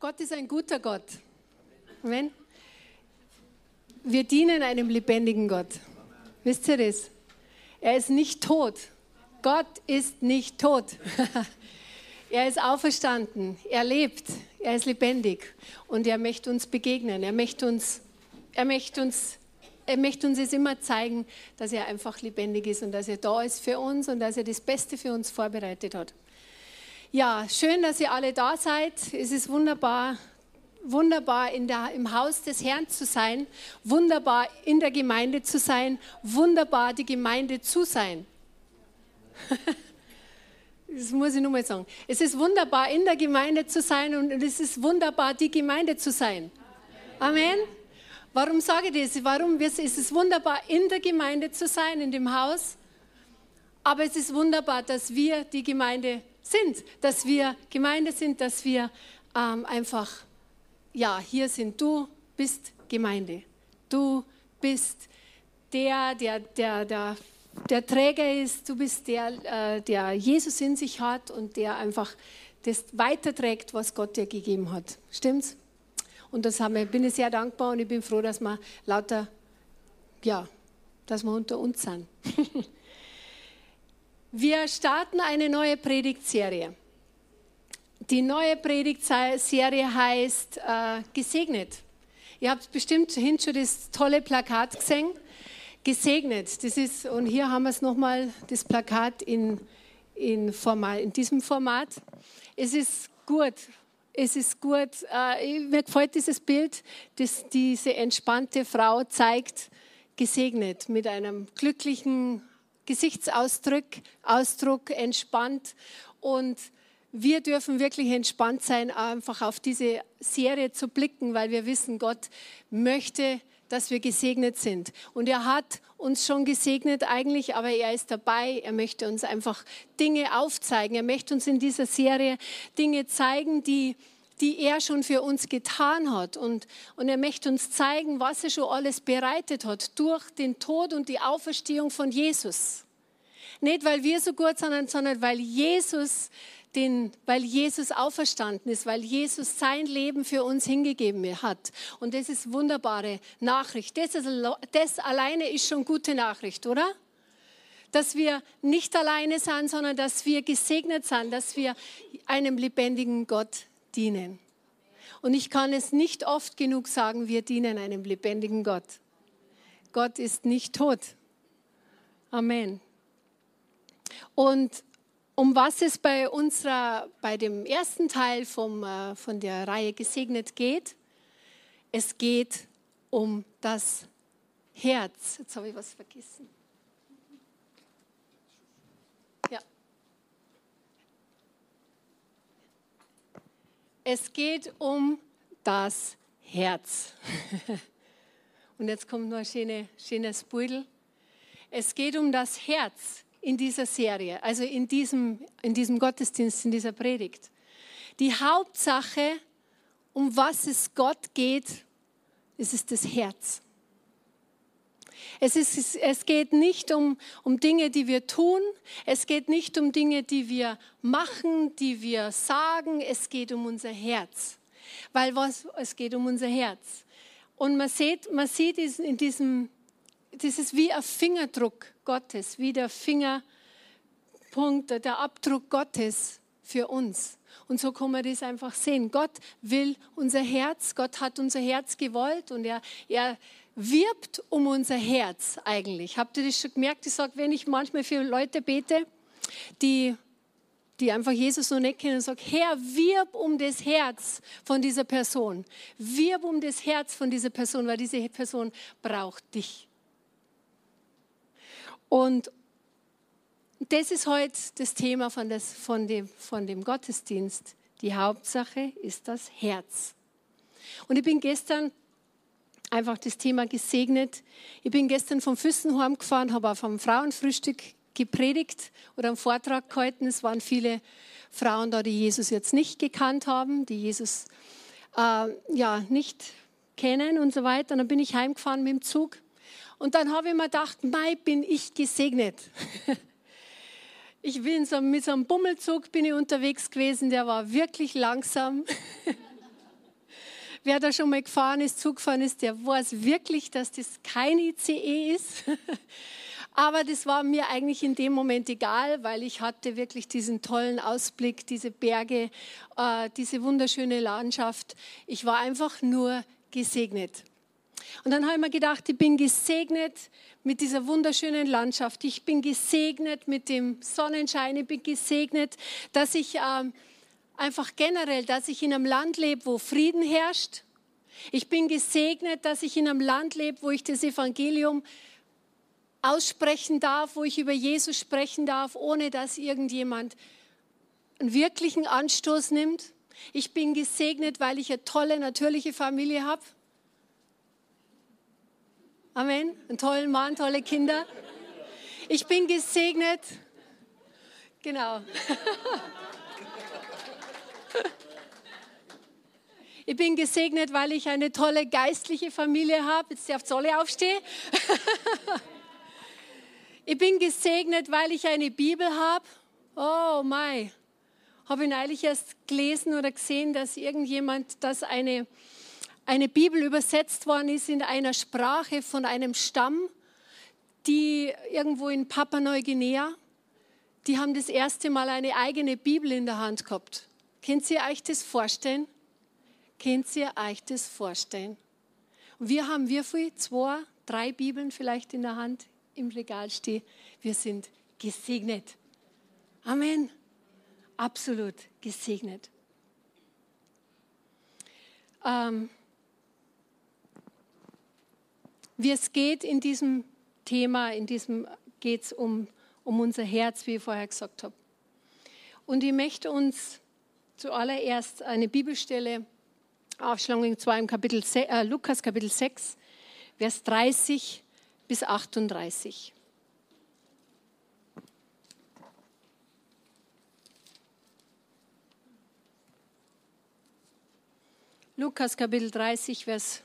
Gott ist ein guter Gott. Amen. Wir dienen einem lebendigen Gott. Wisst ihr das? Er ist nicht tot. Gott ist nicht tot. er ist auferstanden. Er lebt. Er ist lebendig. Und er möchte uns begegnen. Er möchte uns, er möchte uns, er möchte uns jetzt immer zeigen, dass er einfach lebendig ist und dass er da ist für uns und dass er das Beste für uns vorbereitet hat. Ja, schön, dass ihr alle da seid. Es ist wunderbar, wunderbar in der, im Haus des Herrn zu sein, wunderbar in der Gemeinde zu sein, wunderbar die Gemeinde zu sein. das muss ich nur mal sagen. Es ist wunderbar in der Gemeinde zu sein und es ist wunderbar die Gemeinde zu sein. Amen. Warum sage ich das? Warum ist es wunderbar in der Gemeinde zu sein, in dem Haus? Aber es ist wunderbar, dass wir die Gemeinde sind, dass wir Gemeinde sind, dass wir ähm, einfach, ja, hier sind. Du bist Gemeinde. Du bist der, der, der, der, der Träger ist. Du bist der, äh, der Jesus in sich hat und der einfach das weiterträgt, was Gott dir gegeben hat. Stimmt's? Und das haben wir, bin ich sehr dankbar und ich bin froh, dass wir lauter, ja, dass wir unter uns sind. Wir starten eine neue Predigtserie. Die neue Predigtserie heißt äh, Gesegnet. Ihr habt bestimmt hinten schon das tolle Plakat gesehen. Gesegnet. Das ist, und hier haben wir es nochmal, das Plakat in, in, Format, in diesem Format. Es ist gut. Es ist gut. Äh, mir gefällt dieses Bild, das diese entspannte Frau zeigt, gesegnet mit einem glücklichen Gesichtsausdruck Ausdruck entspannt und wir dürfen wirklich entspannt sein, einfach auf diese Serie zu blicken, weil wir wissen, Gott möchte, dass wir gesegnet sind. Und er hat uns schon gesegnet eigentlich, aber er ist dabei. Er möchte uns einfach Dinge aufzeigen. Er möchte uns in dieser Serie Dinge zeigen, die, die er schon für uns getan hat. Und, und er möchte uns zeigen, was er schon alles bereitet hat durch den Tod und die Auferstehung von Jesus. Nicht, weil wir so gut sind, sondern weil Jesus, den, weil Jesus auferstanden ist, weil Jesus sein Leben für uns hingegeben hat. Und das ist wunderbare Nachricht. Das, ist, das alleine ist schon gute Nachricht, oder? Dass wir nicht alleine sind, sondern dass wir gesegnet sind, dass wir einem lebendigen Gott dienen. Und ich kann es nicht oft genug sagen, wir dienen einem lebendigen Gott. Gott ist nicht tot. Amen. Und um was es bei unserer, bei dem ersten Teil vom, äh, von der Reihe gesegnet geht, es geht um das Herz. Jetzt habe ich was vergessen. Es geht um das Herz. Und jetzt kommt noch ein schöne, schönes Beutel. Es geht um das Herz in dieser Serie, also in diesem, in diesem Gottesdienst, in dieser Predigt. Die Hauptsache, um was es Gott geht, ist es das Herz. Es, ist, es geht nicht um, um Dinge, die wir tun. Es geht nicht um Dinge, die wir machen, die wir sagen. Es geht um unser Herz. Weil was, es geht um unser Herz. Und man sieht, man sieht in diesem, das ist wie ein Fingerdruck Gottes, wie der Fingerpunkt, der Abdruck Gottes für uns. Und so kann man das einfach sehen. Gott will unser Herz, Gott hat unser Herz gewollt und er, er wirbt um unser Herz eigentlich. Habt ihr das schon gemerkt? Ich sage, wenn ich manchmal für Leute bete, die, die einfach Jesus noch nicht kennen, sage, Herr, wirb um das Herz von dieser Person. Wirb um das Herz von dieser Person, weil diese Person braucht dich. Und das ist heute das Thema von, das, von, dem, von dem Gottesdienst. Die Hauptsache ist das Herz. Und ich bin gestern einfach das Thema gesegnet. Ich bin gestern vom Füssenhorn gefahren, habe auf einem Frauenfrühstück gepredigt oder einen Vortrag gehalten. Es waren viele Frauen da, die Jesus jetzt nicht gekannt haben, die Jesus äh, ja nicht kennen und so weiter. Und dann bin ich heimgefahren mit dem Zug und dann habe ich mir gedacht, mei, bin ich gesegnet. Ich bin so, mit so einem Bummelzug bin ich unterwegs gewesen, der war wirklich langsam. Wer da schon mal gefahren ist, Zug gefahren ist, der weiß wirklich, dass das kein ICE ist. Aber das war mir eigentlich in dem Moment egal, weil ich hatte wirklich diesen tollen Ausblick, diese Berge, äh, diese wunderschöne Landschaft. Ich war einfach nur gesegnet. Und dann habe ich mir gedacht, ich bin gesegnet mit dieser wunderschönen Landschaft. Ich bin gesegnet mit dem Sonnenschein. Ich bin gesegnet, dass ich äh, einfach generell, dass ich in einem Land lebe, wo Frieden herrscht. Ich bin gesegnet, dass ich in einem Land lebe, wo ich das Evangelium aussprechen darf, wo ich über Jesus sprechen darf, ohne dass irgendjemand einen wirklichen Anstoß nimmt. Ich bin gesegnet, weil ich eine tolle, natürliche Familie habe. Amen. Einen tollen Mann, tolle Kinder. Ich bin gesegnet. Genau. Ich bin gesegnet, weil ich eine tolle geistliche Familie habe. Jetzt darf alle aufstehen. Ich bin gesegnet, weil ich eine Bibel habe. Oh mein. Habe ich neulich erst gelesen oder gesehen, dass irgendjemand, dass eine, eine Bibel übersetzt worden ist in einer Sprache von einem Stamm, die irgendwo in Papua-Neuguinea, die haben das erste Mal eine eigene Bibel in der Hand gehabt. Könnt ihr euch das vorstellen? Könnt ihr euch das vorstellen? Und wir haben wie viel? Zwei, drei Bibeln vielleicht in der Hand im Regal stehen. Wir sind gesegnet. Amen. Absolut gesegnet. Ähm, wie es geht in diesem Thema, in diesem geht es um, um unser Herz, wie ich vorher gesagt habe. Und ich möchte uns zuallererst eine Bibelstelle aufschlagen, zwar im Kapitel, äh, Lukas Kapitel 6, Vers 30 bis 38. Lukas Kapitel 30, Vers,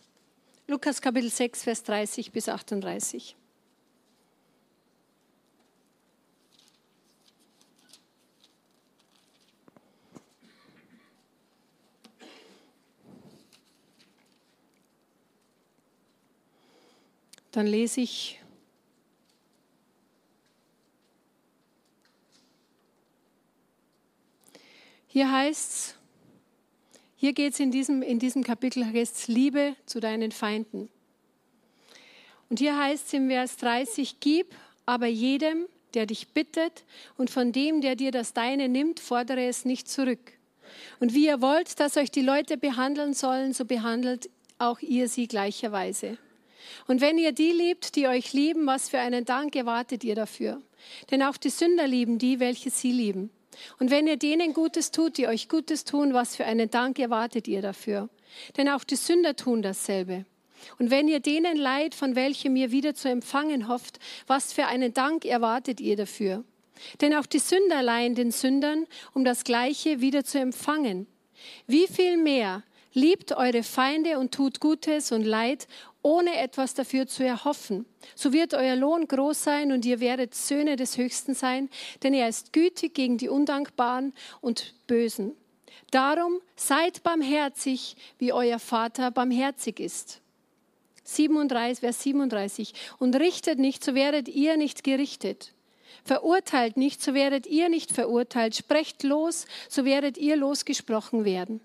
Lukas Kapitel 6, Vers 30 bis 38. Dann lese ich Hier heißt es, hier geht es in diesem, in diesem Kapitel, heißt Liebe zu deinen Feinden. Und hier heißt es im Vers 30, gib aber jedem, der dich bittet, und von dem, der dir das Deine nimmt, fordere es nicht zurück. Und wie ihr wollt, dass euch die Leute behandeln sollen, so behandelt auch ihr sie gleicherweise. Und wenn ihr die liebt, die euch lieben, was für einen Dank erwartet ihr dafür? Denn auch die Sünder lieben die, welche sie lieben. Und wenn ihr denen Gutes tut, die euch Gutes tun, was für einen Dank erwartet ihr dafür? Denn auch die Sünder tun dasselbe. Und wenn ihr denen leid, von welchem ihr wieder zu empfangen hofft, was für einen Dank erwartet ihr dafür? Denn auch die Sünder leihen den Sündern, um das Gleiche wieder zu empfangen. Wie viel mehr liebt eure Feinde und tut Gutes und Leid ohne etwas dafür zu erhoffen. So wird euer Lohn groß sein und ihr werdet Söhne des Höchsten sein, denn er ist gütig gegen die Undankbaren und Bösen. Darum seid barmherzig, wie euer Vater barmherzig ist. 37, Vers 37. Und richtet nicht, so werdet ihr nicht gerichtet. Verurteilt nicht, so werdet ihr nicht verurteilt. Sprecht los, so werdet ihr losgesprochen werden.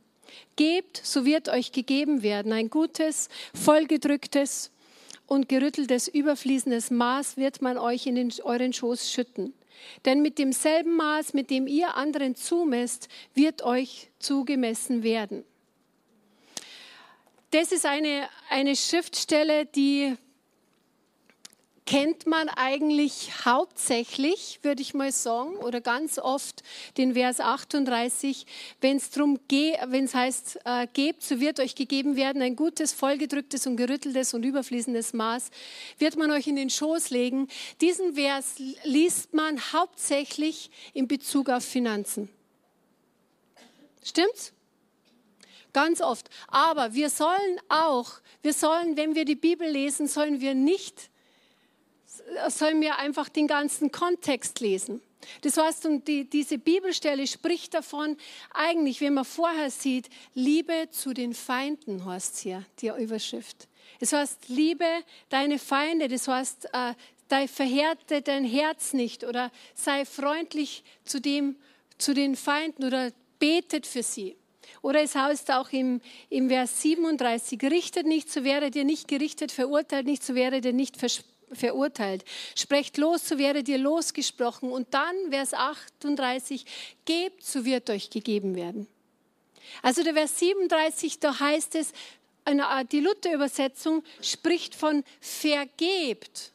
Gebt, so wird euch gegeben werden. Ein gutes, vollgedrücktes und gerütteltes, überfließendes Maß wird man euch in den, euren Schoß schütten. Denn mit demselben Maß, mit dem ihr anderen zumesst, wird euch zugemessen werden. Das ist eine, eine Schriftstelle, die kennt man eigentlich hauptsächlich, würde ich mal sagen, oder ganz oft den Vers 38, wenn es geht, wenn es heißt, äh, gebt, so wird euch gegeben werden ein gutes, vollgedrücktes und gerütteltes und überfließendes Maß, wird man euch in den Schoß legen. Diesen Vers liest man hauptsächlich in Bezug auf Finanzen. Stimmt's? Ganz oft. Aber wir sollen auch, wir sollen, wenn wir die Bibel lesen, sollen wir nicht, sollen wir einfach den ganzen Kontext lesen. Das heißt, und die, diese Bibelstelle spricht davon, eigentlich, wenn man vorher sieht, Liebe zu den Feinden, heißt hier, die Überschrift. Das heißt, liebe deine Feinde, das heißt, äh, verhärte dein Herz nicht oder sei freundlich zu, dem, zu den Feinden oder betet für sie. Oder es heißt auch im, im Vers 37, richtet nicht, so wäre dir nicht gerichtet, verurteilt nicht, so wäre dir nicht verurteilt. Sprecht los, so wäre dir losgesprochen. Und dann Vers 38, gebt, so wird euch gegeben werden. Also der Vers 37, da heißt es, die Luther-Übersetzung spricht von vergebt,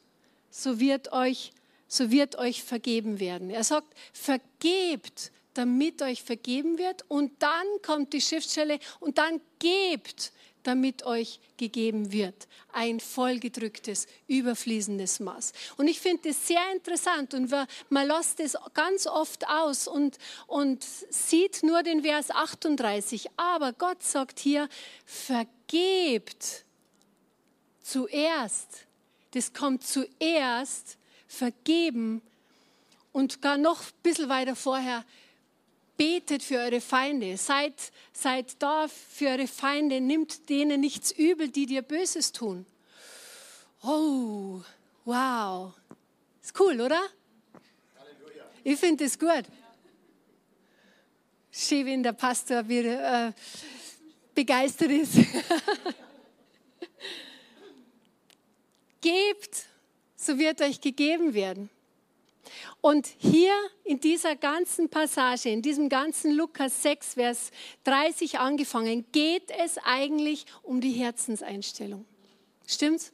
so wird euch so wird euch vergeben werden. Er sagt, vergebt, damit euch vergeben wird. Und dann kommt die Schriftstelle und dann gebt, damit euch gegeben wird. Ein vollgedrücktes, überfließendes Maß. Und ich finde das sehr interessant und man lässt es ganz oft aus und, und sieht nur den Vers 38. Aber Gott sagt hier, vergebt zuerst. Das kommt zuerst, vergeben und gar noch ein bisschen weiter vorher, betet für eure Feinde, seid, seid da für eure Feinde, nimmt denen nichts übel, die dir Böses tun. Oh, wow. Ist cool, oder? Halleluja. Ich finde es gut. Schön, wenn der Pastor wieder äh, begeistert ist. Gebt, so wird euch gegeben werden. Und hier in dieser ganzen Passage, in diesem ganzen Lukas 6, Vers 30 angefangen, geht es eigentlich um die Herzenseinstellung. Stimmt's?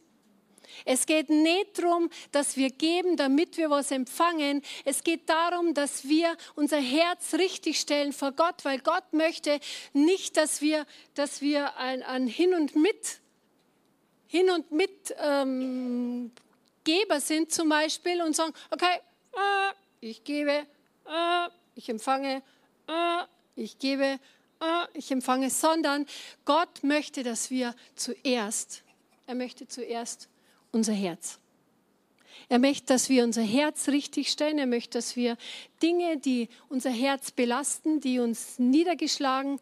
Es geht nicht darum, dass wir geben, damit wir was empfangen. Es geht darum, dass wir unser Herz richtig stellen vor Gott, weil Gott möchte nicht, dass wir, dass wir ein, ein Hin und Mit, Hin und Mit ähm, Geber sind zum Beispiel und sagen, okay, ich gebe, äh, ich empfange, äh, ich gebe, ich empfange, sondern Gott möchte, dass wir zuerst, er möchte zuerst unser Herz. Er möchte, dass wir unser Herz richtig stellen. Er möchte, dass wir Dinge, die unser Herz belasten, die uns niedergeschlagen,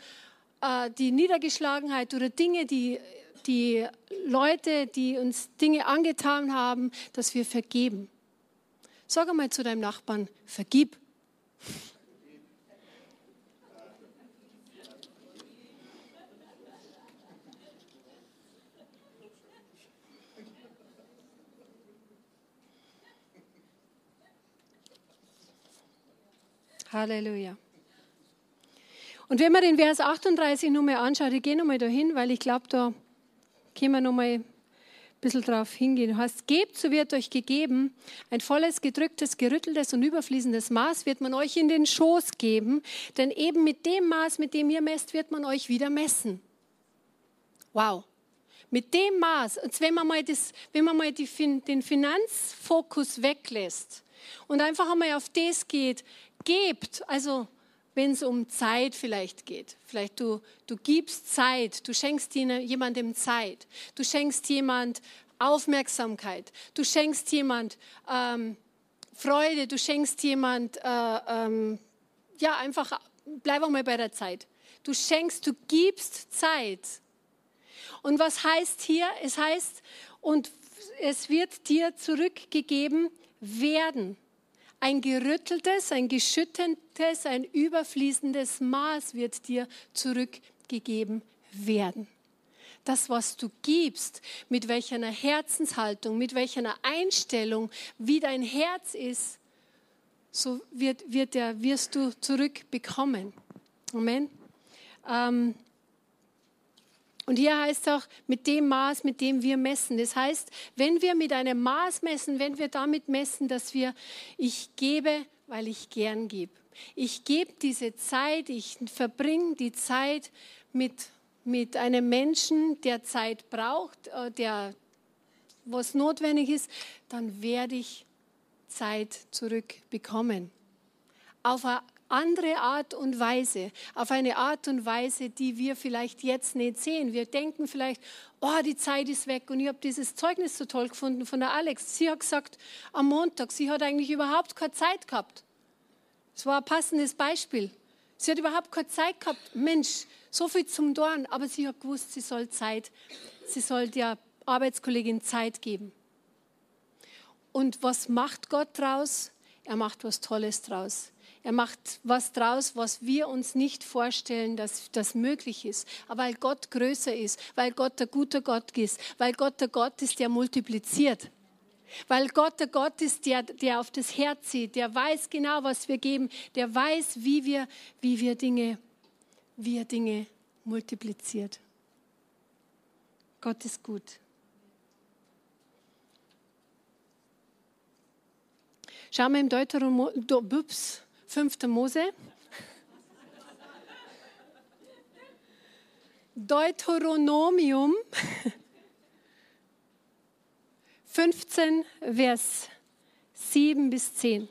die Niedergeschlagenheit oder Dinge, die, die Leute, die uns Dinge angetan haben, dass wir vergeben. Sag einmal zu deinem Nachbarn, vergib. Halleluja. Und wenn man den Vers 38 nochmal anschaut, ich gehe nochmal dahin, weil ich glaube, da können wir nochmal bisschen darauf hingehen. Du hast, gebt, so wird euch gegeben. Ein volles, gedrücktes, gerütteltes und überfließendes Maß wird man euch in den Schoß geben. Denn eben mit dem Maß, mit dem ihr messt, wird man euch wieder messen. Wow. Mit dem Maß, und wenn man mal, das, wenn man mal die, den Finanzfokus weglässt und einfach einmal auf das geht, gebt, also wenn es um Zeit vielleicht geht. Vielleicht du, du gibst Zeit, du schenkst jemandem Zeit, du schenkst jemand Aufmerksamkeit, du schenkst jemand ähm, Freude, du schenkst jemand, äh, ähm, ja einfach, bleib auch mal bei der Zeit. Du schenkst, du gibst Zeit. Und was heißt hier? Es heißt, und es wird dir zurückgegeben werden. Ein gerütteltes, ein geschüttetes, ein überfließendes Maß wird dir zurückgegeben werden. Das, was du gibst, mit welcher Herzenshaltung, mit welcher Einstellung, wie dein Herz ist, so wird, wird der, wirst du zurückbekommen. Amen. Ähm, Und hier heißt es auch, mit dem Maß, mit dem wir messen. Das heißt, wenn wir mit einem Maß messen, wenn wir damit messen, dass wir, ich gebe, weil ich gern gebe. Ich gebe diese Zeit, ich verbringe die Zeit mit, mit einem Menschen, der Zeit braucht, äh, der was notwendig ist, dann werde ich Zeit zurückbekommen. Auf eine andere Art und Weise, auf eine Art und Weise, die wir vielleicht jetzt nicht sehen. Wir denken vielleicht, oh, die Zeit ist weg und ich habe dieses Zeugnis so toll gefunden von der Alex. Sie hat gesagt, am Montag, sie hat eigentlich überhaupt keine Zeit gehabt. Es war ein passendes Beispiel. Sie hat überhaupt keine Zeit gehabt. Mensch, so viel zum Dorn, aber sie hat gewusst, sie soll Zeit, sie soll der Arbeitskollegin Zeit geben. Und was macht Gott draus? Er macht was Tolles draus. Er macht was draus, was wir uns nicht vorstellen, dass das möglich ist. Aber weil Gott größer ist, weil Gott der gute Gott ist, weil Gott der Gott ist, der multipliziert. Weil Gott der Gott ist, der, der auf das Herz sieht, der weiß genau, was wir geben, der weiß, wie wir, wie wir Dinge, wie er Dinge multipliziert. Gott ist gut. Schauen wir im Deuteronom, 5. Mose. Deuteronomium 15, Vers 7 bis 10.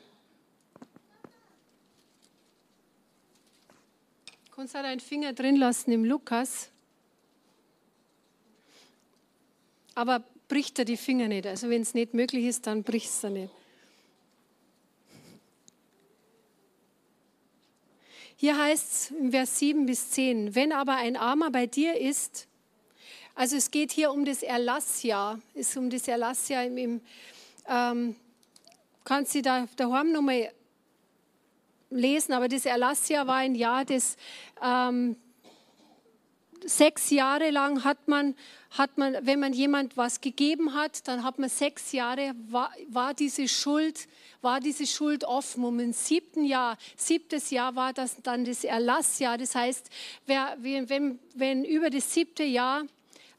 Du kannst auch deinen Finger drin lassen im Lukas. Aber bricht er die Finger nicht. Also wenn es nicht möglich ist, dann bricht es er nicht. Hier heißt es im Vers 7 bis 10, wenn aber ein Armer bei dir ist, also es geht hier um das Erlassjahr, ist um das Erlassjahr im, im ähm, kannst du da daheim nochmal lesen, aber das Erlassjahr war ein Jahr, das ähm, sechs Jahre lang hat man, hat man, wenn man jemand was gegeben hat, dann hat man sechs Jahre, war, war diese Schuld, war diese Schuld offen. Und im siebten Jahr, siebtes Jahr war das dann das Erlassjahr. Das heißt, wer, wenn, wenn über das siebte Jahr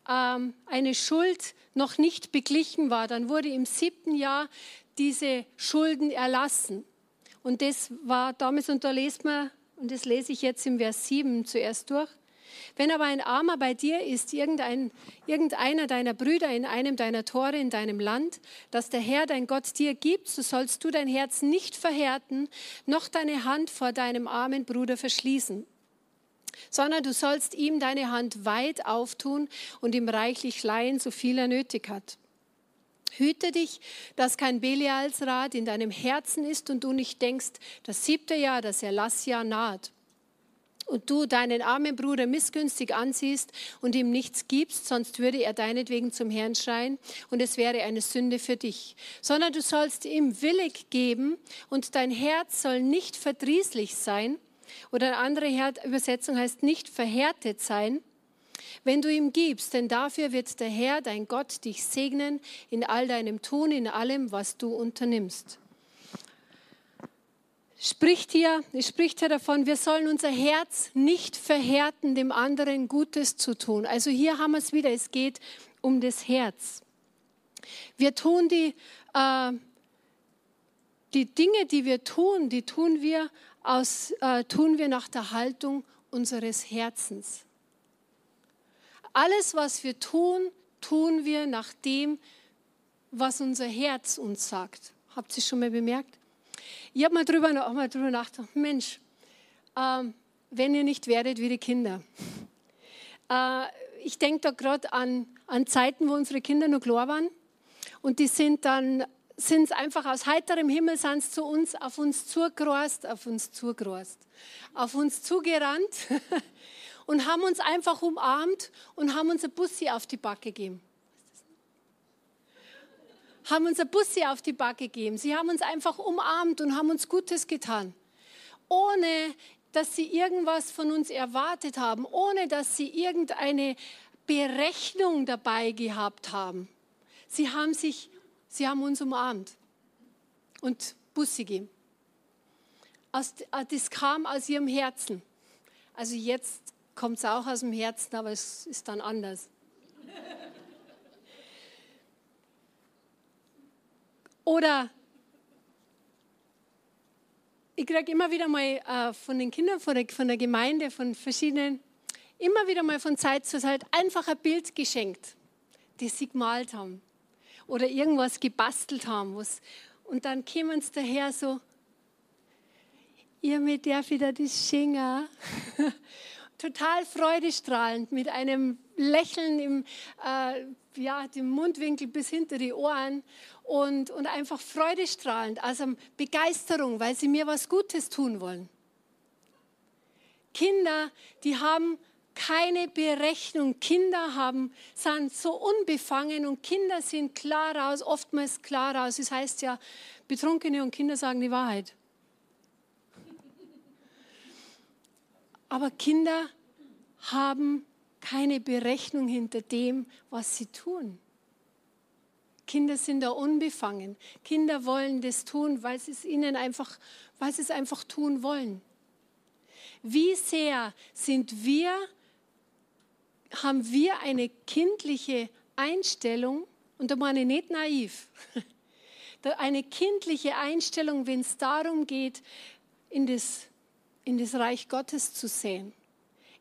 ähm, eine Schuld noch nicht beglichen war, dann wurde im siebten Jahr diese Schulden erlassen. Und das war damals, und da lest man, und das lese ich jetzt im Vers 7 zuerst durch. Wenn aber ein Armer bei dir ist, irgendein, irgendeiner deiner Brüder in einem deiner Tore in deinem Land, das der Herr dein Gott dir gibt, so sollst du dein Herz nicht verhärten, noch deine Hand vor deinem armen Bruder verschließen sondern du sollst ihm deine Hand weit auftun und ihm reichlich leihen, so viel er nötig hat. Hüte dich, dass kein Belialsrat in deinem Herzen ist und du nicht denkst, das siebte Jahr, das Erlassjahr naht und du deinen armen Bruder missgünstig ansiehst und ihm nichts gibst, sonst würde er deinetwegen zum Herrn schreien und es wäre eine Sünde für dich. Sondern du sollst ihm willig geben und dein Herz soll nicht verdrießlich sein. Oder eine andere Übersetzung heißt nicht verhärtet sein, wenn du ihm gibst, denn dafür wird der Herr, dein Gott, dich segnen in all deinem Tun, in allem, was du unternimmst spricht hier, spricht hier davon, wir sollen unser Herz nicht verhärten, dem anderen Gutes zu tun. Also hier haben wir es wieder, es geht um das Herz. Wir tun die, äh, die Dinge, die wir tun, die tun wir, aus, äh, tun wir nach der Haltung unseres Herzens. Alles, was wir tun, tun wir nach dem, was unser Herz uns sagt. Habt ihr schon mal bemerkt? Ich habe mal drüber, auch mal drüber nachgedacht, Mensch, ähm, wenn ihr nicht werdet wie die Kinder. Äh, ich denke da gerade an, an Zeiten, wo unsere Kinder noch klar waren. Und die sind dann sind es einfach aus heiterem Himmel sind zu uns, auf uns zugerast, auf uns zugerast, auf uns zugerannt und haben uns einfach umarmt und haben uns ein Bussi auf die Backe gegeben haben uns ein Bussi auf die Backe gegeben. Sie haben uns einfach umarmt und haben uns Gutes getan. Ohne, dass sie irgendwas von uns erwartet haben, ohne dass sie irgendeine Berechnung dabei gehabt haben. Sie haben, sich, sie haben uns umarmt und Bussi gegeben. Das kam aus ihrem Herzen. Also jetzt kommt es auch aus dem Herzen, aber es ist dann anders. Oder ich kriege immer wieder mal äh, von den Kindern von der, von der Gemeinde, von verschiedenen, immer wieder mal von Zeit zu Zeit einfach ein Bild geschenkt, das sie gemalt haben oder irgendwas gebastelt haben. Was, und dann kämen sie daher so, ihr mit der wieder das Schinger. Total freudestrahlend, mit einem Lächeln im, äh, ja, dem Mundwinkel bis hinter die Ohren und, und einfach freudestrahlend, also Begeisterung, weil sie mir was Gutes tun wollen. Kinder, die haben keine Berechnung. Kinder haben, sind so unbefangen und Kinder sind klar raus, oftmals klar raus. Das heißt ja, Betrunkene und Kinder sagen die Wahrheit. Aber Kinder haben keine Berechnung hinter dem, was sie tun. Kinder sind da unbefangen. Kinder wollen das tun, weil sie es ihnen einfach, weil sie es einfach tun wollen. Wie sehr sind wir, haben wir eine kindliche Einstellung, und da meine ich nicht naiv, eine kindliche Einstellung, wenn es darum geht, in das in das Reich Gottes zu sehen,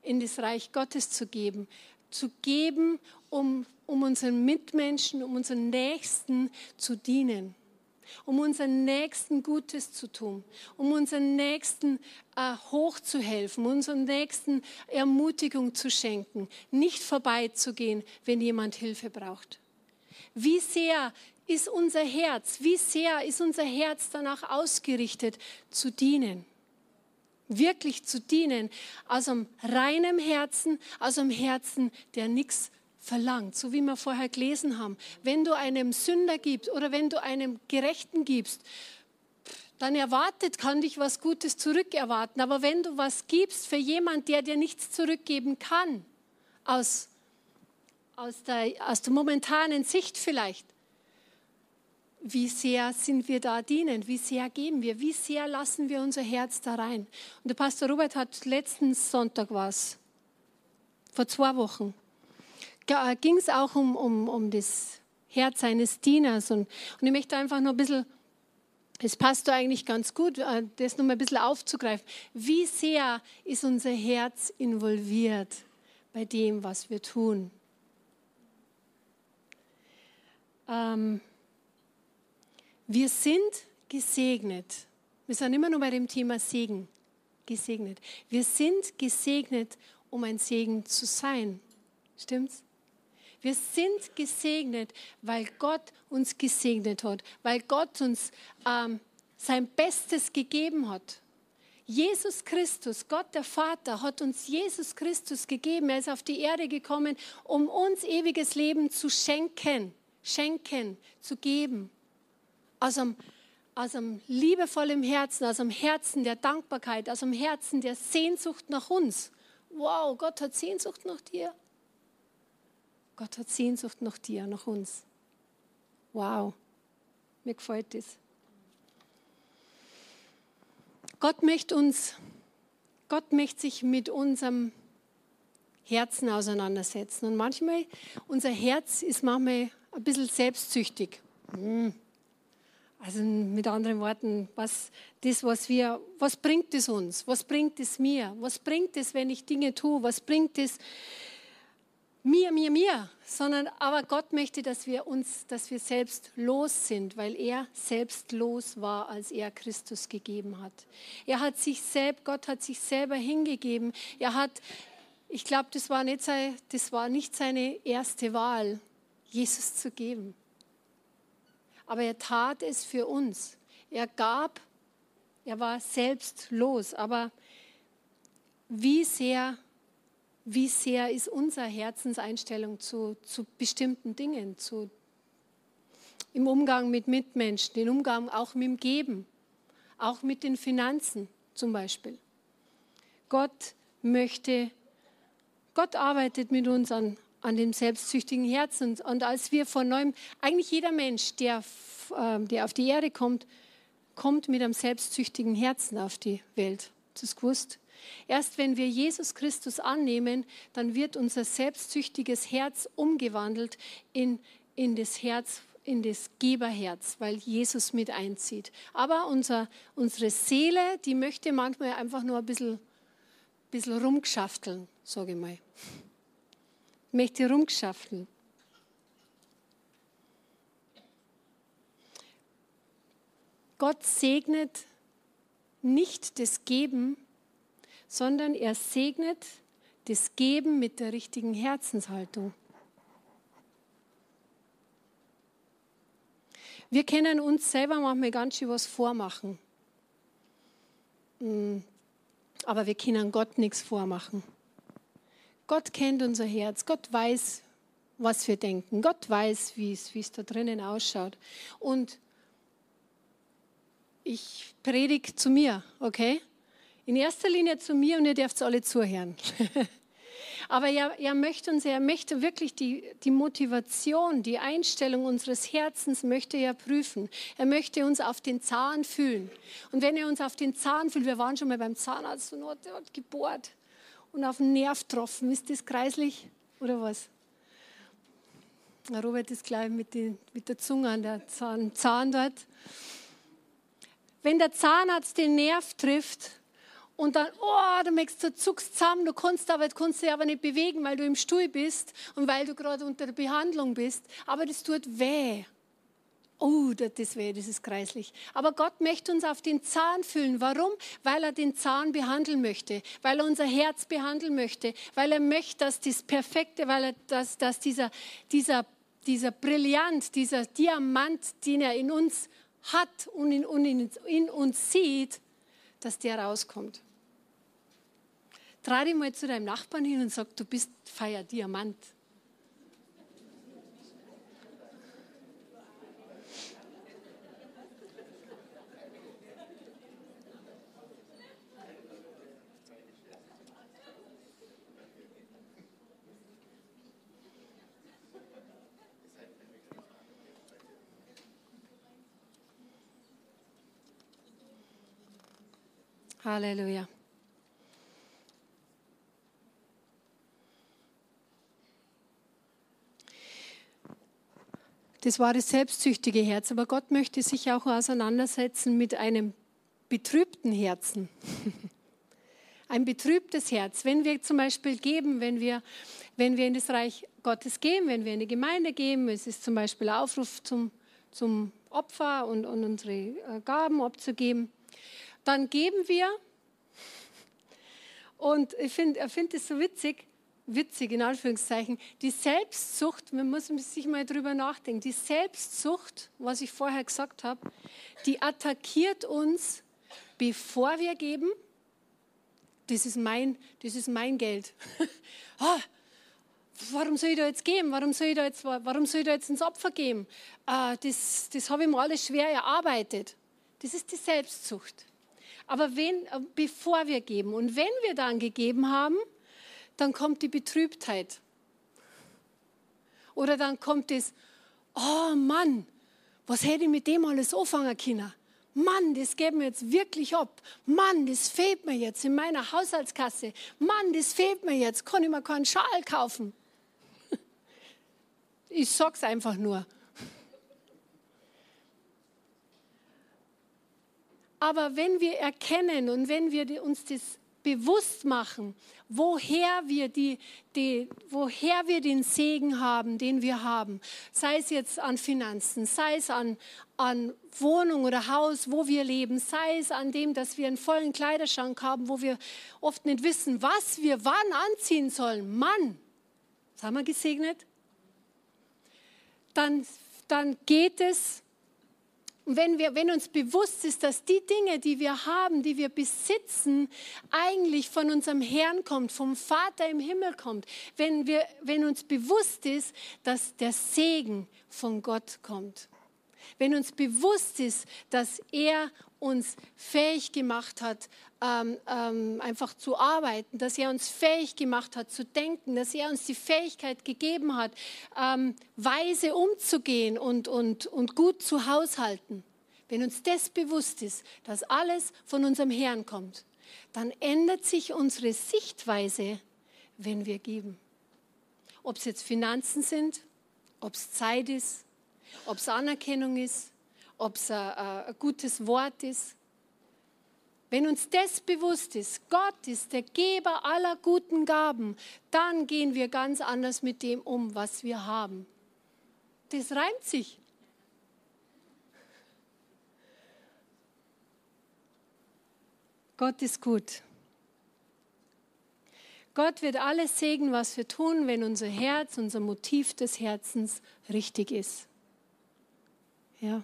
in das Reich Gottes zu geben, zu geben, um, um unseren Mitmenschen, um unseren Nächsten zu dienen, um unseren Nächsten Gutes zu tun, um unseren Nächsten äh, hochzuhelfen, unseren Nächsten Ermutigung zu schenken, nicht vorbeizugehen, wenn jemand Hilfe braucht. Wie sehr ist unser Herz, wie sehr ist unser Herz danach ausgerichtet, zu dienen? Wirklich zu dienen, aus einem reinen Herzen, aus einem Herzen, der nichts verlangt, so wie wir vorher gelesen haben. Wenn du einem Sünder gibst oder wenn du einem Gerechten gibst, dann erwartet, kann dich was Gutes zurückerwarten. Aber wenn du was gibst für jemand, der dir nichts zurückgeben kann, aus, aus, der, aus der momentanen Sicht vielleicht, wie sehr sind wir da dienend, wie sehr geben wir, wie sehr lassen wir unser Herz da rein. Und der Pastor Robert hat letzten Sonntag was, vor zwei Wochen, äh, ging es auch um, um, um das Herz eines Dieners. Und, und ich möchte einfach noch ein bisschen, es passt da eigentlich ganz gut, äh, das noch mal ein bisschen aufzugreifen. Wie sehr ist unser Herz involviert bei dem, was wir tun? Ähm, wir sind gesegnet. Wir sind immer nur bei dem Thema Segen. Gesegnet. Wir sind gesegnet, um ein Segen zu sein. Stimmt's? Wir sind gesegnet, weil Gott uns gesegnet hat, weil Gott uns ähm, sein Bestes gegeben hat. Jesus Christus, Gott der Vater, hat uns Jesus Christus gegeben. Er ist auf die Erde gekommen, um uns ewiges Leben zu schenken, schenken, zu geben aus einem, aus einem liebevollen Herzen, aus einem Herzen der Dankbarkeit, aus einem Herzen der Sehnsucht nach uns. Wow, Gott hat Sehnsucht nach dir. Gott hat Sehnsucht nach dir, nach uns. Wow, mir gefällt das. Gott möchte uns, Gott möchte sich mit unserem Herzen auseinandersetzen. Und manchmal, unser Herz ist manchmal ein bisschen selbstsüchtig. Hm. Also mit anderen Worten, was, das, was, wir, was bringt es uns? Was bringt es mir? Was bringt es, wenn ich Dinge tue? Was bringt es mir, mir, mir? Sondern, aber Gott möchte, dass wir uns, dass wir selbst los sind, weil er selbst los war, als er Christus gegeben hat. Er hat sich selbst, Gott hat sich selber hingegeben. Er hat, ich glaube, das war nicht, das war nicht seine erste Wahl, Jesus zu geben aber er tat es für uns. Er gab, er war selbstlos, aber wie sehr, wie sehr ist unsere Herzenseinstellung zu, zu bestimmten Dingen, zu, im Umgang mit Mitmenschen, im Umgang auch mit dem Geben, auch mit den Finanzen zum Beispiel. Gott möchte, Gott arbeitet mit uns an, an dem selbstsüchtigen Herzen. Und als wir von neuem, eigentlich jeder Mensch, der, ähm, der auf die Erde kommt, kommt mit einem selbstsüchtigen Herzen auf die Welt. Das ist gewusst. Erst wenn wir Jesus Christus annehmen, dann wird unser selbstsüchtiges Herz umgewandelt in, in das Herz in das Geberherz, weil Jesus mit einzieht. Aber unser, unsere Seele, die möchte manchmal einfach nur ein bisschen, bisschen rumgeschafteln, sage ich mal. Möchte rumgeschafteln. Gott segnet nicht das Geben, sondern er segnet das Geben mit der richtigen Herzenshaltung. Wir können uns selber manchmal ganz schön was vormachen. Mm, aber wir können Gott nichts vormachen. Gott kennt unser Herz. Gott weiß, was wir denken. Gott weiß, wie es, da drinnen ausschaut. Und ich predige zu mir, okay? In erster Linie zu mir und ihr dürft alle zuhören. Aber er, er möchte uns, er möchte wirklich die, die Motivation, die Einstellung unseres Herzens möchte er prüfen. Er möchte uns auf den Zahn fühlen. Und wenn er uns auf den Zahn fühlt, wir waren schon mal beim Zahnarzt und hat, hat gebohrt und auf den Nerv getroffen. Ist das kreislich oder was? Robert ist gleich mit, die, mit der Zunge an der Zahn, Zahn dort. Wenn der Zahnarzt den Nerv trifft, und dann, oh, du merkst, du zuckst zusammen, du kannst aber, kannst dich aber nicht bewegen, weil du im Stuhl bist und weil du gerade unter der Behandlung bist. Aber das tut weh. Oh, das weh, das ist kreislich. Aber Gott möchte uns auf den Zahn füllen. Warum? Weil er den Zahn behandeln möchte, weil er unser Herz behandeln möchte, weil er möchte, dass das Perfekte, weil er, dass, dass dieser, dieser, dieser Brillant, dieser Diamant, den er in uns hat und in, und in, in uns sieht, dass der rauskommt. Dich mal zu deinem Nachbarn hin und sag, du bist feier Diamant. Halleluja. Das war das selbstsüchtige Herz. Aber Gott möchte sich auch auseinandersetzen mit einem betrübten Herzen. Ein betrübtes Herz. Wenn wir zum Beispiel geben, wenn wir, wenn wir in das Reich Gottes gehen, wenn wir in die Gemeinde gehen, es ist zum Beispiel Aufruf zum, zum Opfer und, und unsere äh, Gaben abzugeben, dann geben wir. Und ich finde find so witzig, witzig in Anführungszeichen, die Selbstsucht, man muss sich mal drüber nachdenken, die Selbstsucht, was ich vorher gesagt habe, die attackiert uns, bevor wir geben. Das ist mein, das ist mein Geld. oh, warum soll ich da jetzt geben? Warum soll ich da jetzt, warum soll ich da jetzt ins Opfer geben? Uh, das, das habe ich mir alles schwer erarbeitet. Das ist die Selbstsucht. Aber wenn, äh, bevor wir geben und wenn wir dann gegeben haben, dann kommt die Betrübtheit. Oder dann kommt das, oh Mann, was hätte ich mit dem alles anfangen können? Mann, das geben wir jetzt wirklich ab. Mann, das fehlt mir jetzt in meiner Haushaltskasse. Mann, das fehlt mir jetzt. Kann ich mir keinen Schal kaufen? Ich sag's einfach nur. Aber wenn wir erkennen und wenn wir uns das bewusst machen, woher wir, die, die, woher wir den Segen haben, den wir haben, sei es jetzt an Finanzen, sei es an, an Wohnung oder Haus, wo wir leben, sei es an dem, dass wir einen vollen Kleiderschrank haben, wo wir oft nicht wissen, was wir wann anziehen sollen. Mann, das haben wir gesegnet. Dann, dann geht es und wenn, wir, wenn uns bewusst ist, dass die Dinge, die wir haben, die wir besitzen, eigentlich von unserem Herrn kommt, vom Vater im Himmel kommt, wenn, wir, wenn uns bewusst ist, dass der Segen von Gott kommt, wenn uns bewusst ist, dass er uns fähig gemacht hat, ähm, ähm, einfach zu arbeiten, dass er uns fähig gemacht hat zu denken, dass er uns die Fähigkeit gegeben hat, ähm, weise umzugehen und, und, und gut zu haushalten. Wenn uns das bewusst ist, dass alles von unserem Herrn kommt, dann ändert sich unsere Sichtweise, wenn wir geben. Ob es jetzt Finanzen sind, ob es Zeit ist, ob es Anerkennung ist, ob es ein, ein gutes Wort ist. Wenn uns das bewusst ist, Gott ist der Geber aller guten Gaben, dann gehen wir ganz anders mit dem um, was wir haben. Das reimt sich. Gott ist gut. Gott wird alles segnen, was wir tun, wenn unser Herz, unser Motiv des Herzens richtig ist. Ja.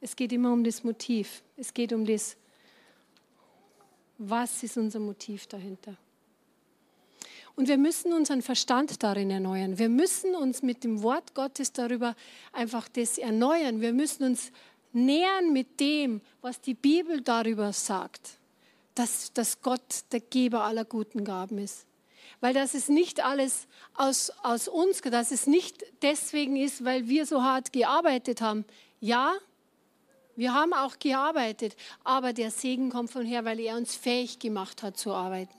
Es geht immer um das Motiv. Es geht um das, was ist unser Motiv dahinter. Und wir müssen unseren Verstand darin erneuern. Wir müssen uns mit dem Wort Gottes darüber einfach das erneuern. Wir müssen uns nähern mit dem, was die Bibel darüber sagt, dass, dass Gott der Geber aller guten Gaben ist. Weil das ist nicht alles aus, aus uns, dass es nicht deswegen ist, weil wir so hart gearbeitet haben. Ja, wir haben auch gearbeitet, aber der Segen kommt von her, weil er uns fähig gemacht hat zu arbeiten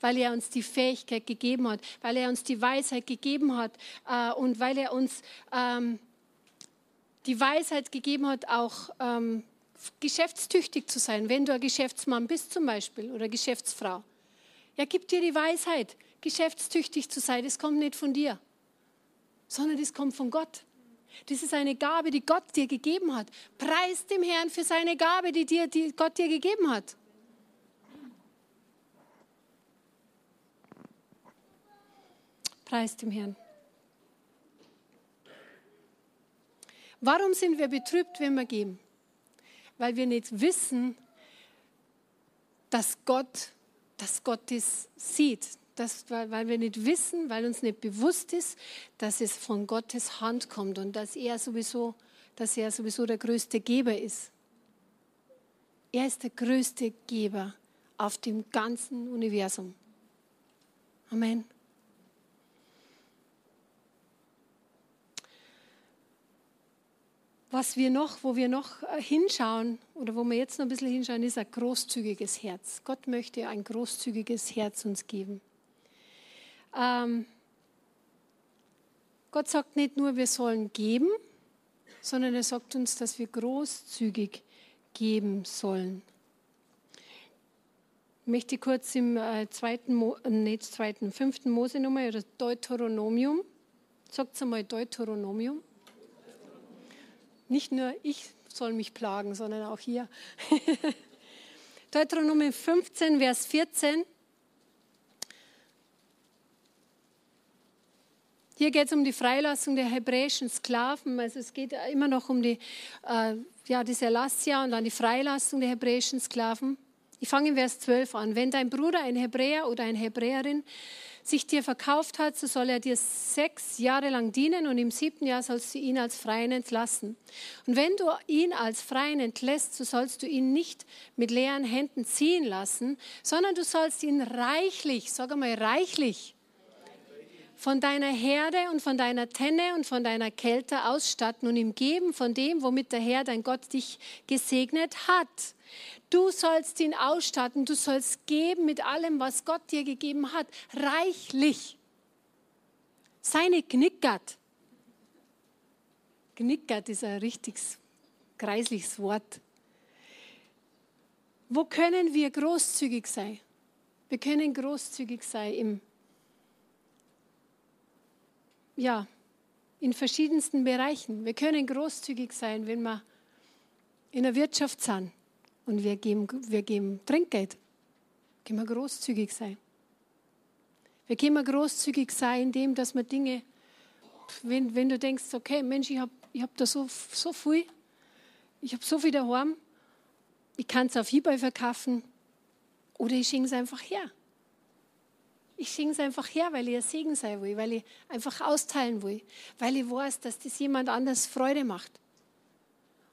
weil er uns die Fähigkeit gegeben hat, weil er uns die Weisheit gegeben hat äh, und weil er uns ähm, die Weisheit gegeben hat, auch ähm, geschäftstüchtig zu sein. Wenn du ein Geschäftsmann bist zum Beispiel oder Geschäftsfrau, ja, gib dir die Weisheit, geschäftstüchtig zu sein. Das kommt nicht von dir, sondern das kommt von Gott. Das ist eine Gabe, die Gott dir gegeben hat. Preis dem Herrn für seine Gabe, die, dir, die Gott dir gegeben hat. Preis dem Herrn. Warum sind wir betrübt, wenn wir geben? Weil wir nicht wissen, dass Gott, dass Gott das sieht. Das, weil wir nicht wissen, weil uns nicht bewusst ist, dass es von Gottes Hand kommt und dass er sowieso, dass er sowieso der größte Geber ist. Er ist der größte Geber auf dem ganzen Universum. Amen. Was wir noch, wo wir noch äh, hinschauen oder wo wir jetzt noch ein bisschen hinschauen, ist ein großzügiges Herz. Gott möchte ein großzügiges Herz uns geben. Ähm, Gott sagt nicht nur, wir sollen geben, sondern er sagt uns, dass wir großzügig geben sollen. Ich möchte kurz im äh, zweiten, äh, nicht zweiten, fünften Mose nochmal, oder Deuteronomium, sagt es einmal Deuteronomium. Nicht nur ich soll mich plagen, sondern auch hier. Deuteronomie 15, Vers 14. Hier geht es um die Freilassung der hebräischen Sklaven. Also es geht immer noch um die, äh, ja, das Erlassjahr und dann die Freilassung der hebräischen Sklaven. Ich fange in Vers 12 an. Wenn dein Bruder ein Hebräer oder eine Hebräerin sich dir verkauft hat, so soll er dir sechs Jahre lang dienen und im siebten Jahr sollst du ihn als Freien entlassen. Und wenn du ihn als Freien entlässt, so sollst du ihn nicht mit leeren Händen ziehen lassen, sondern du sollst ihn reichlich, sag einmal reichlich, von deiner Herde und von deiner Tenne und von deiner Kälte ausstatten und ihm geben von dem, womit der Herr, dein Gott, dich gesegnet hat. Du sollst ihn ausstatten, du sollst geben mit allem, was Gott dir gegeben hat, reichlich. Seine Knickert. Knickert ist ein richtiges, kreisliches Wort. Wo können wir großzügig sein? Wir können großzügig sein im, ja, in verschiedensten Bereichen. Wir können großzügig sein, wenn wir in der Wirtschaft sind und wir geben, wir geben Trinkgeld. Können wir großzügig sein. Wir können großzügig sein, indem dass wir Dinge, wenn, wenn du denkst, okay, Mensch, ich habe ich hab da so, so viel, ich habe so viel daheim, ich kann es auf Ebay verkaufen oder ich schenke es einfach her. Ich schenke es einfach her, weil ich ein Segen sein will, weil ich einfach austeilen will, weil ich weiß, dass das jemand anders Freude macht.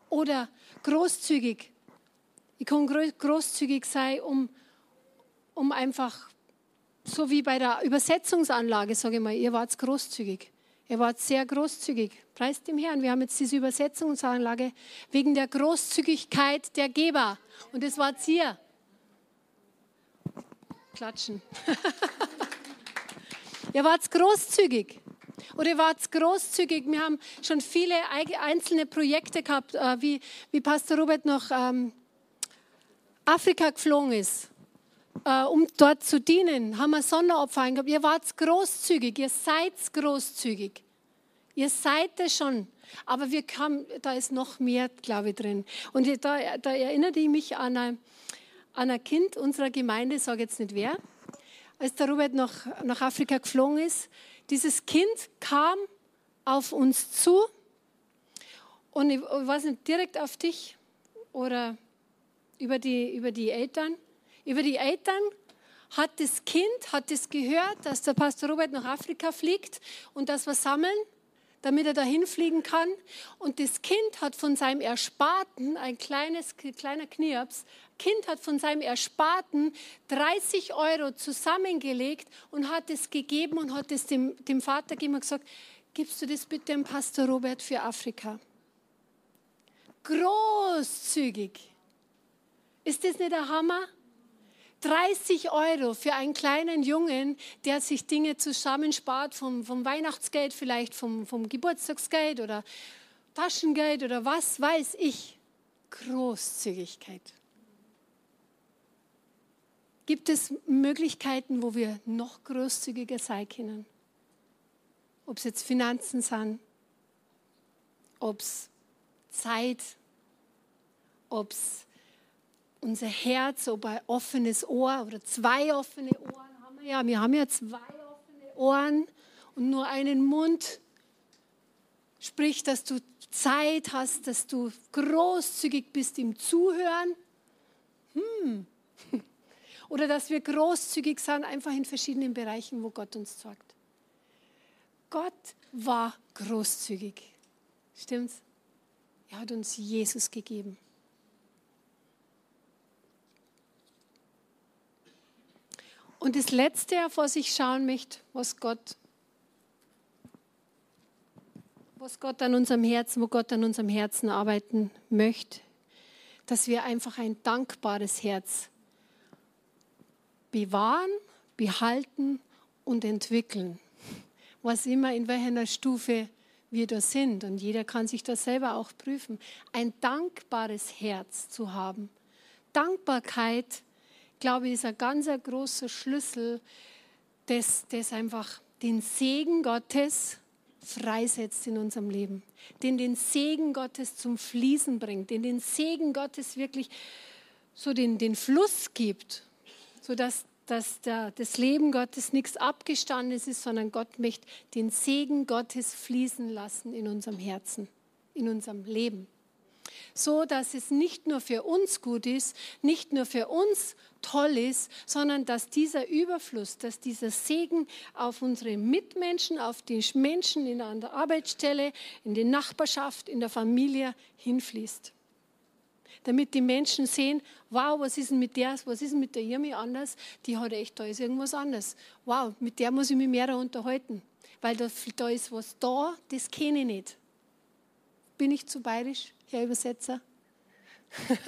Oder großzügig ich kann großzügig sein, um, um einfach, so wie bei der Übersetzungsanlage, sage ich mal, ihr wart großzügig. Ihr wart sehr großzügig. Preist dem Herrn. Wir haben jetzt diese Übersetzungsanlage wegen der Großzügigkeit der Geber. Und das wart ihr. klatschen. ihr wart großzügig. Oder ihr wart großzügig. Wir haben schon viele einzelne Projekte gehabt, äh, wie, wie Pastor Robert noch ähm, Afrika geflogen ist, äh, um dort zu dienen. Haben wir Sonderopfer eingehabt. Ihr wart großzügig. Ihr seid großzügig. Ihr seid es schon. Aber wir kamen, da ist noch mehr, glaube ich, drin. Und da, da erinnerte ich mich an ein, an ein Kind unserer Gemeinde, sage jetzt nicht wer, als der Robert nach, nach Afrika geflogen ist. Dieses Kind kam auf uns zu und ich, ich weiß nicht, direkt auf dich oder über die, über die Eltern. Über die Eltern hat das Kind, hat es gehört, dass der Pastor Robert nach Afrika fliegt und dass wir sammeln damit er dahin fliegen kann. Und das Kind hat von seinem Ersparten, ein kleines, kleiner Knirps, Kind hat von seinem Ersparten 30 Euro zusammengelegt und hat es gegeben und hat es dem, dem Vater gegeben und gesagt, gibst du das bitte dem Pastor Robert für Afrika? Großzügig. Ist das nicht der Hammer? 30 Euro für einen kleinen Jungen, der sich Dinge zusammenspart, vom, vom Weihnachtsgeld, vielleicht vom, vom Geburtstagsgeld oder Taschengeld oder was weiß ich. Großzügigkeit. Gibt es Möglichkeiten, wo wir noch großzügiger sein können? Ob es jetzt Finanzen sind, ob es Zeit, ob es unser Herz, ob ein offenes Ohr oder zwei offene Ohren haben wir ja. Wir haben ja zwei offene Ohren und nur einen Mund. Sprich, dass du Zeit hast, dass du großzügig bist im Zuhören. Hm. Oder dass wir großzügig sind, einfach in verschiedenen Bereichen, wo Gott uns sagt. Gott war großzügig. Stimmt's? Er hat uns Jesus gegeben. Und das Letzte, auf was ich schauen möchte, was Gott, was Gott an unserem Herzen, wo Gott an unserem Herzen arbeiten möchte, dass wir einfach ein dankbares Herz bewahren, behalten und entwickeln. Was immer, in welcher Stufe wir da sind. Und jeder kann sich das selber auch prüfen. Ein dankbares Herz zu haben. Dankbarkeit glaube ich, ist ein ganz großer Schlüssel, das, das einfach den Segen Gottes freisetzt in unserem Leben, den den Segen Gottes zum Fließen bringt, den den Segen Gottes wirklich so den, den Fluss gibt, sodass dass der, das Leben Gottes nichts Abgestandenes ist, sondern Gott möchte den Segen Gottes fließen lassen in unserem Herzen, in unserem Leben so dass es nicht nur für uns gut ist, nicht nur für uns toll ist, sondern dass dieser Überfluss, dass dieser Segen auf unsere Mitmenschen, auf die Menschen in der Arbeitsstelle, in der Nachbarschaft, in der Familie hinfließt. Damit die Menschen sehen, wow, was ist denn mit der, was ist denn mit der Irmi anders? Die hat echt, da ist irgendwas anders. Wow, mit der muss ich mich mehr unterhalten, weil da, da ist was da, das kenne ich nicht. Bin ich zu bayerisch? Herr Übersetzer.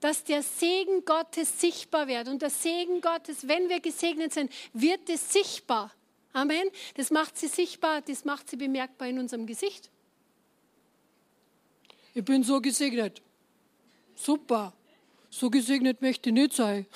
Dass der Segen Gottes sichtbar wird. Und der Segen Gottes, wenn wir gesegnet sind, wird es sichtbar. Amen. Das macht sie sichtbar, das macht sie bemerkbar in unserem Gesicht. Ich bin so gesegnet. Super. So gesegnet möchte ich nicht sein.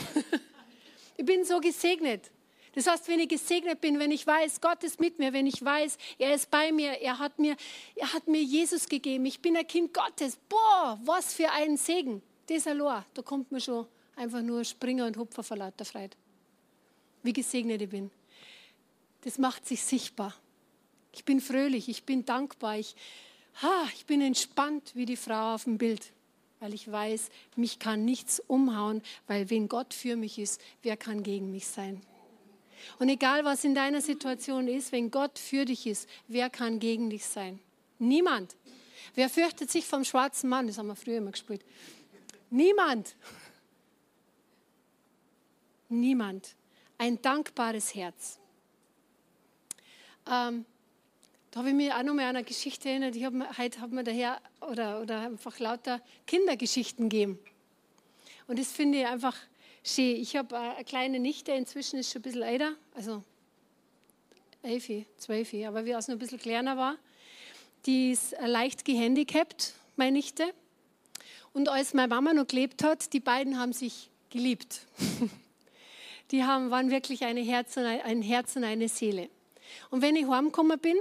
ich bin so gesegnet. Das heißt, wenn ich gesegnet bin, wenn ich weiß, Gott ist mit mir, wenn ich weiß, er ist bei mir, er hat mir, er hat mir Jesus gegeben, ich bin ein Kind Gottes. Boah, was für ein Segen. Das allein, da kommt mir schon einfach nur Springer und Hupfer vor lauter Freude. Wie gesegnet ich bin. Das macht sich sichtbar. Ich bin fröhlich, ich bin dankbar, ich, ha, ich bin entspannt wie die Frau auf dem Bild, weil ich weiß, mich kann nichts umhauen, weil wenn Gott für mich ist, wer kann gegen mich sein? Und egal, was in deiner Situation ist, wenn Gott für dich ist, wer kann gegen dich sein? Niemand. Wer fürchtet sich vom schwarzen Mann? Das haben wir früher immer gespielt. Niemand. Niemand. Ein dankbares Herz. Ähm, da habe ich mich auch noch mal an eine Geschichte erinnert. Ich habe heute hat mir daher oder, oder einfach lauter Kindergeschichten gegeben. Und das finde ich einfach schön. Ich habe eine kleine Nichte, inzwischen ist schon ein bisschen älter, also elf, zwölf, aber wie es noch ein bisschen kleiner war. Die ist leicht gehandicapt, meine Nichte. Und als meine Mama noch gelebt hat, die beiden haben sich geliebt. Die haben, waren wirklich eine Herz und ein Herz und eine Seele. Und wenn ich heimgekommen bin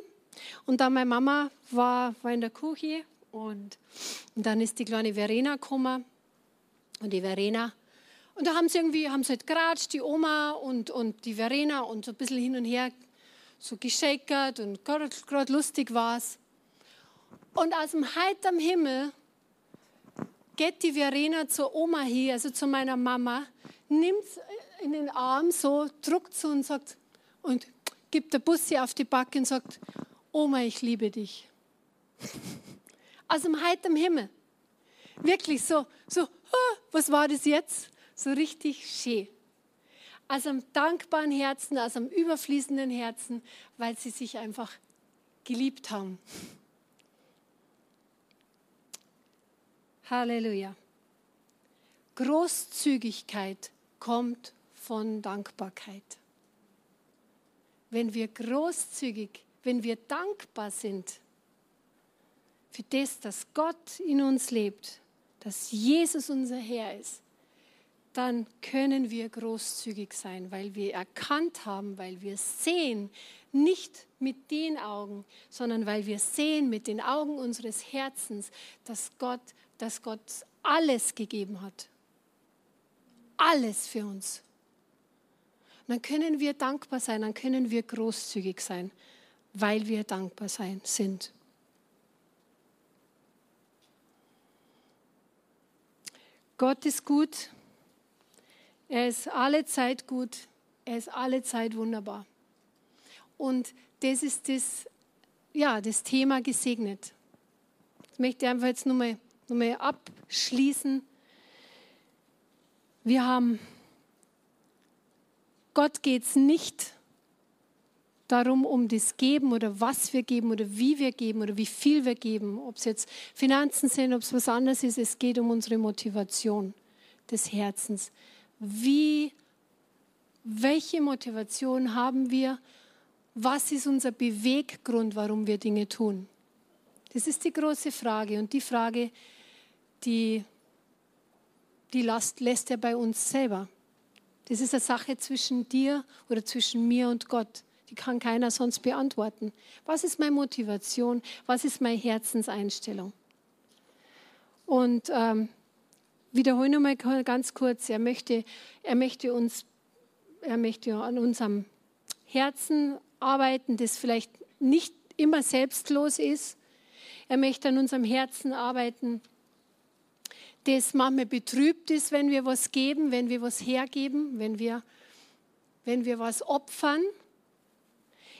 und dann meine Mama war, war in der Küche und, und dann ist die kleine Verena gekommen und die Verena und da haben sie irgendwie, haben sie halt geratscht, die Oma und, und die Verena und so ein bisschen hin und her so geschäkert und gerade lustig war es. Und aus dem heiteren Himmel geht die Verena zur Oma hier, also zu meiner Mama, nimmt in den Arm so, druckt sie und sagt, und gibt der Bussi auf die Backe und sagt, Oma, ich liebe dich. Aus dem heiteren Himmel. Wirklich so, so, was war das jetzt? So richtig schön. Aus einem dankbaren Herzen, aus einem überfließenden Herzen, weil sie sich einfach geliebt haben. Halleluja. Großzügigkeit kommt von Dankbarkeit. Wenn wir großzügig, wenn wir dankbar sind für das, dass Gott in uns lebt, dass Jesus unser Herr ist, dann können wir großzügig sein, weil wir erkannt haben, weil wir sehen, nicht mit den Augen, sondern weil wir sehen mit den Augen unseres Herzens, dass Gott, dass Gott alles gegeben hat. Alles für uns. dann können wir dankbar sein, dann können wir großzügig sein, weil wir dankbar sein sind. Gott ist gut er ist alle Zeit gut. Er ist alle Zeit wunderbar. Und das ist das, ja, das Thema gesegnet. Ich möchte einfach jetzt nur mal, nur mal abschließen. Wir haben, Gott geht es nicht darum, um das Geben oder was wir geben oder wie wir geben oder wie viel wir geben, ob es jetzt Finanzen sind, ob es was anderes ist. Es geht um unsere Motivation des Herzens wie, welche Motivation haben wir, was ist unser Beweggrund, warum wir Dinge tun. Das ist die große Frage und die Frage, die, die lässt, lässt er bei uns selber. Das ist eine Sache zwischen dir oder zwischen mir und Gott. Die kann keiner sonst beantworten. Was ist meine Motivation? Was ist meine Herzenseinstellung? Und ähm, wiederhole nochmal ganz kurz, er möchte, er möchte uns, er möchte an unserem Herzen arbeiten, das vielleicht nicht immer selbstlos ist. Er möchte an unserem Herzen arbeiten, das manchmal betrübt ist, wenn wir was geben, wenn wir was hergeben, wenn wir, wenn wir was opfern.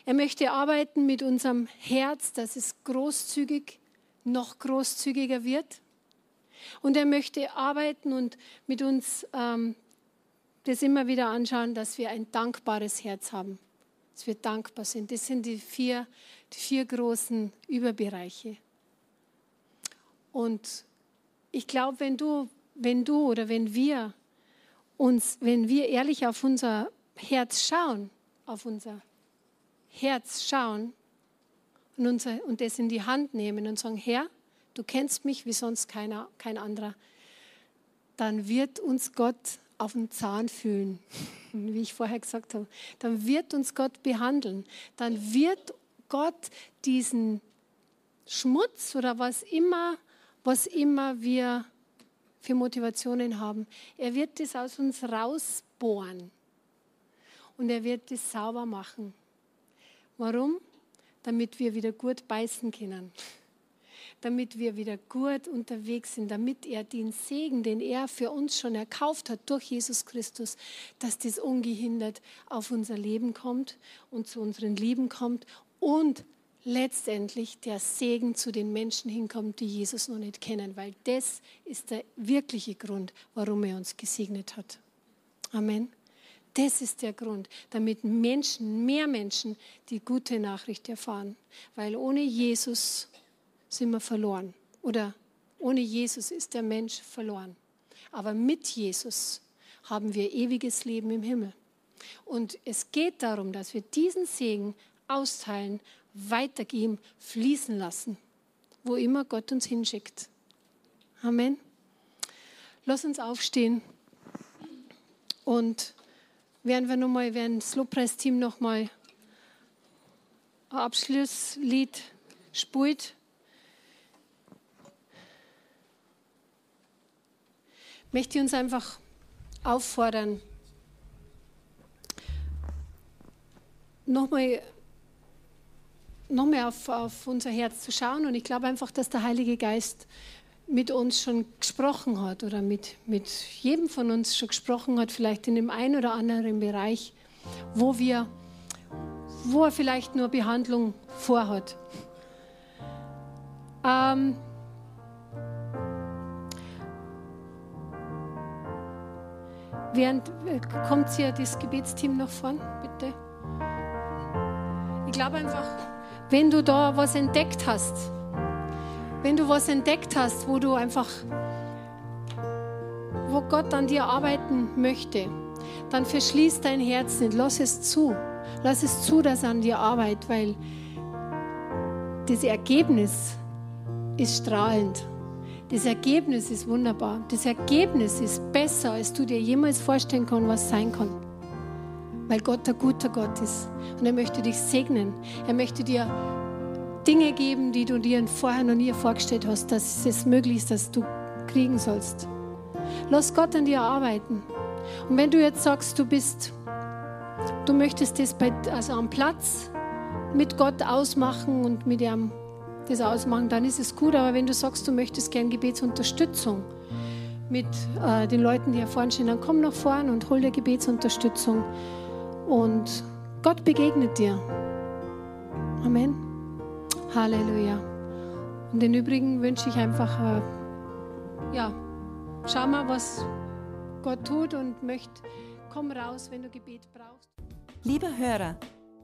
Er möchte arbeiten mit unserem Herz, dass es großzügig, noch großzügiger wird. Und er möchte arbeiten und mit uns ähm, das immer wieder anschauen, dass wir ein dankbares Herz haben, dass wir dankbar sind. Das sind die vier, die vier großen Überbereiche. Und ich glaube, wenn du, wenn du oder wenn wir uns, wenn wir ehrlich auf unser Herz schauen, auf unser Herz schauen und, unser, und das in die Hand nehmen und sagen, Herr, du kennst mich wie sonst keiner, kein anderer, dann wird uns Gott auf den Zahn fühlen, wie ich vorher gesagt habe. Dann wird uns Gott behandeln. Dann wird Gott diesen Schmutz oder was immer, was immer wir für Motivationen haben, er wird das aus uns rausbohren und er wird das sauber machen. Warum? Damit wir wieder gut beißen können damit wir wieder gut unterwegs sind, damit er den Segen, den er für uns schon erkauft hat durch Jesus Christus, dass das ungehindert auf unser Leben kommt und zu unseren Lieben kommt und letztendlich der Segen zu den Menschen hinkommt, die Jesus noch nicht kennen, weil das ist der wirkliche Grund, warum er uns gesegnet hat. Amen. Das ist der Grund, damit Menschen, mehr Menschen die gute Nachricht erfahren. Weil ohne Jesus sind wir verloren. Oder ohne Jesus ist der Mensch verloren. Aber mit Jesus haben wir ewiges Leben im Himmel. Und es geht darum, dass wir diesen Segen austeilen, weitergeben, fließen lassen, wo immer Gott uns hinschickt. Amen. Lass uns aufstehen und werden wir nochmal, werden das Lobpreisteam nochmal ein Abschlusslied spielt. Möchte ich uns einfach auffordern, nochmal noch mal auf, auf unser Herz zu schauen. Und ich glaube einfach, dass der Heilige Geist mit uns schon gesprochen hat oder mit, mit jedem von uns schon gesprochen hat, vielleicht in dem einen oder anderen Bereich, wo, wir, wo er vielleicht nur Behandlung vorhat. Ähm, während äh, kommt hier das Gebetsteam noch vorn, bitte. Ich glaube einfach, wenn du da was entdeckt hast, wenn du was entdeckt hast, wo du einfach, wo Gott an dir arbeiten möchte, dann verschließ dein Herz nicht, lass es zu. Lass es zu, dass er an dir arbeitet, weil das Ergebnis ist strahlend. Das Ergebnis ist wunderbar. Das Ergebnis ist besser, als du dir jemals vorstellen kannst, was sein kann. Weil Gott ein guter Gott ist. Und er möchte dich segnen. Er möchte dir Dinge geben, die du dir vorher noch nie vorgestellt hast, dass es möglich ist, dass du kriegen sollst. Lass Gott an dir arbeiten. Und wenn du jetzt sagst, du bist, du möchtest das bei, also am Platz mit Gott ausmachen und mit ihm das ausmachen, dann ist es gut. Aber wenn du sagst, du möchtest gern Gebetsunterstützung mit äh, den Leuten, die hier vorne stehen, dann komm nach vorne und hol dir Gebetsunterstützung. Und Gott begegnet dir. Amen. Halleluja. Und den übrigen wünsche ich einfach, äh, ja, schau mal, was Gott tut und möchte, komm raus, wenn du Gebet brauchst. Lieber Hörer,